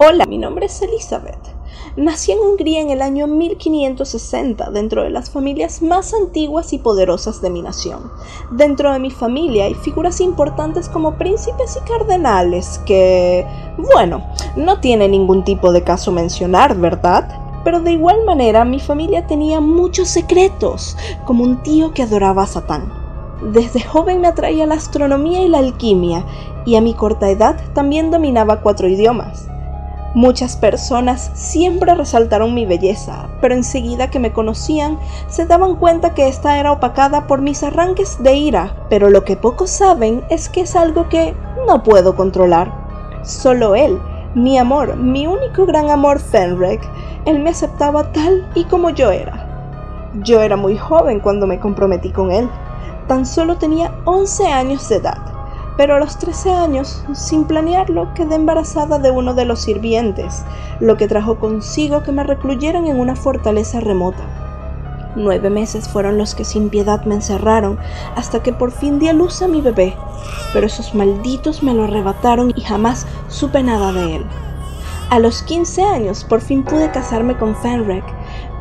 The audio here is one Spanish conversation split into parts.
Hola, mi nombre es Elizabeth. Nací en Hungría en el año 1560, dentro de las familias más antiguas y poderosas de mi nación. Dentro de mi familia hay figuras importantes como príncipes y cardenales que, bueno, no tiene ningún tipo de caso mencionar, ¿verdad? Pero de igual manera mi familia tenía muchos secretos, como un tío que adoraba a Satán. Desde joven me atraía la astronomía y la alquimia, y a mi corta edad también dominaba cuatro idiomas. Muchas personas siempre resaltaron mi belleza, pero enseguida que me conocían se daban cuenta que esta era opacada por mis arranques de ira, pero lo que pocos saben es que es algo que no puedo controlar. Solo él, mi amor, mi único gran amor Fenrek, él me aceptaba tal y como yo era. Yo era muy joven cuando me comprometí con él, tan solo tenía 11 años de edad pero a los 13 años, sin planearlo, quedé embarazada de uno de los sirvientes, lo que trajo consigo que me recluyeran en una fortaleza remota. Nueve meses fueron los que sin piedad me encerraron, hasta que por fin di a luz a mi bebé, pero esos malditos me lo arrebataron y jamás supe nada de él. A los 15 años por fin pude casarme con Fenrek,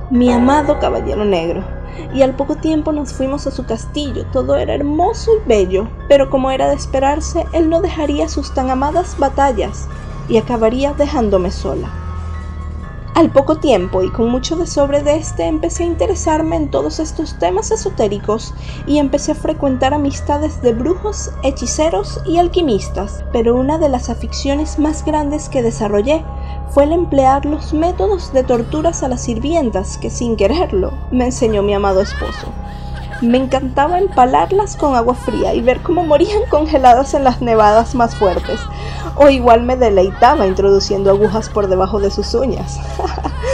mi amado caballero negro y al poco tiempo nos fuimos a su castillo. Todo era hermoso y bello, pero como era de esperarse, él no dejaría sus tan amadas batallas y acabaría dejándome sola. Al poco tiempo y con mucho de sobre de este empecé a interesarme en todos estos temas esotéricos y empecé a frecuentar amistades de brujos, hechiceros y alquimistas, pero una de las aficiones más grandes que desarrollé fue el emplear los métodos de torturas a las sirvientas que sin quererlo me enseñó mi amado esposo. Me encantaba empalarlas con agua fría y ver cómo morían congeladas en las nevadas más fuertes, o igual me deleitaba introduciendo agujas por debajo de sus uñas.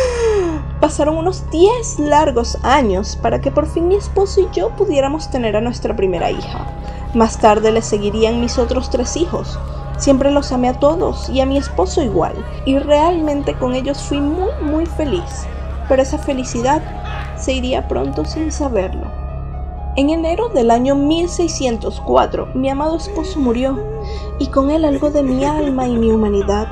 Pasaron unos 10 largos años para que por fin mi esposo y yo pudiéramos tener a nuestra primera hija. Más tarde le seguirían mis otros tres hijos, Siempre los amé a todos y a mi esposo igual, y realmente con ellos fui muy muy feliz, pero esa felicidad se iría pronto sin saberlo. En enero del año 1604, mi amado esposo murió, y con él algo de mi alma y mi humanidad,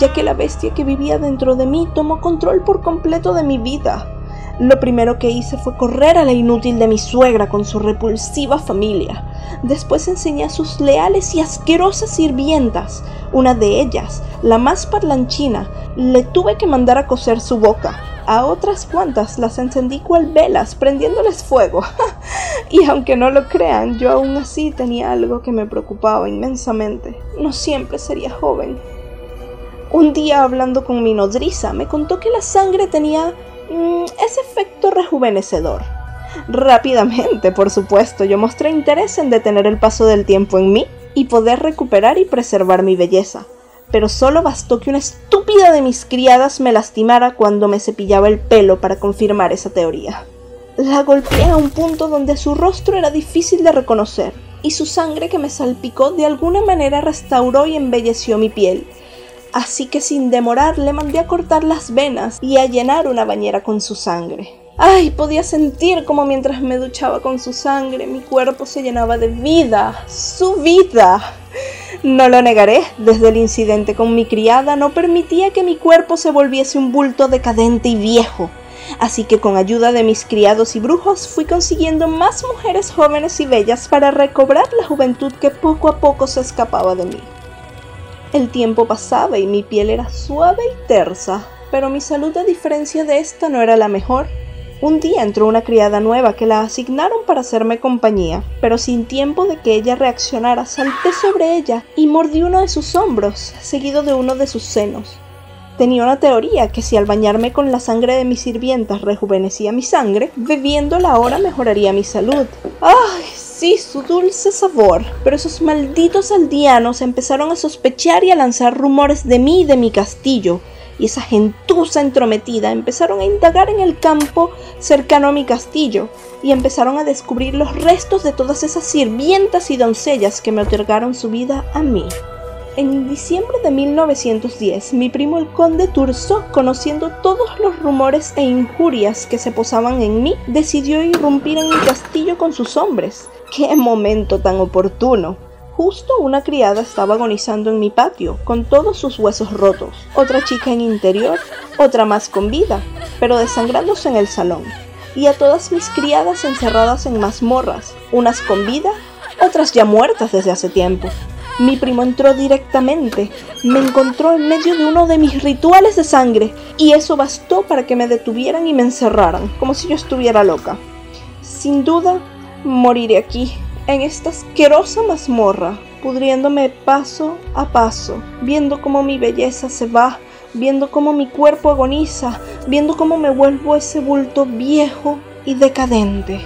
ya que la bestia que vivía dentro de mí tomó control por completo de mi vida. Lo primero que hice fue correr a la inútil de mi suegra con su repulsiva familia. Después enseñé a sus leales y asquerosas sirvientas. Una de ellas, la más parlanchina, le tuve que mandar a coser su boca. A otras cuantas las encendí cual velas, prendiéndoles fuego. y aunque no lo crean, yo aún así tenía algo que me preocupaba inmensamente. No siempre sería joven. Un día hablando con mi nodriza, me contó que la sangre tenía ese efecto rejuvenecedor. Rápidamente, por supuesto, yo mostré interés en detener el paso del tiempo en mí y poder recuperar y preservar mi belleza. Pero solo bastó que una estúpida de mis criadas me lastimara cuando me cepillaba el pelo para confirmar esa teoría. La golpeé a un punto donde su rostro era difícil de reconocer, y su sangre que me salpicó de alguna manera restauró y embelleció mi piel, así que sin demorar le mandé a cortar las venas y a llenar una bañera con su sangre. Ay, podía sentir como mientras me duchaba con su sangre mi cuerpo se llenaba de vida, su vida. No lo negaré, desde el incidente con mi criada no permitía que mi cuerpo se volviese un bulto decadente y viejo. Así que con ayuda de mis criados y brujos fui consiguiendo más mujeres jóvenes y bellas para recobrar la juventud que poco a poco se escapaba de mí. El tiempo pasaba y mi piel era suave y tersa, pero mi salud a diferencia de esta no era la mejor. Un día entró una criada nueva que la asignaron para hacerme compañía, pero sin tiempo de que ella reaccionara salté sobre ella y mordí uno de sus hombros, seguido de uno de sus senos. Tenía una teoría que si al bañarme con la sangre de mis sirvientas rejuvenecía mi sangre, bebiéndola ahora mejoraría mi salud. ¡Ay! Sí, su dulce sabor. Pero esos malditos aldeanos empezaron a sospechar y a lanzar rumores de mí y de mi castillo. Y esa gentuza entrometida empezaron a indagar en el campo cercano a mi castillo y empezaron a descubrir los restos de todas esas sirvientas y doncellas que me otorgaron su vida a mí. En diciembre de 1910, mi primo el conde Turso, conociendo todos los rumores e injurias que se posaban en mí, decidió irrumpir en mi castillo con sus hombres. ¡Qué momento tan oportuno! Justo una criada estaba agonizando en mi patio, con todos sus huesos rotos, otra chica en interior, otra más con vida, pero desangrándose en el salón, y a todas mis criadas encerradas en mazmorras, unas con vida, otras ya muertas desde hace tiempo. Mi primo entró directamente, me encontró en medio de uno de mis rituales de sangre, y eso bastó para que me detuvieran y me encerraran, como si yo estuviera loca. Sin duda, moriré aquí, en esta asquerosa mazmorra, pudriéndome paso a paso, viendo cómo mi belleza se va, viendo cómo mi cuerpo agoniza, viendo cómo me vuelvo ese bulto viejo y decadente.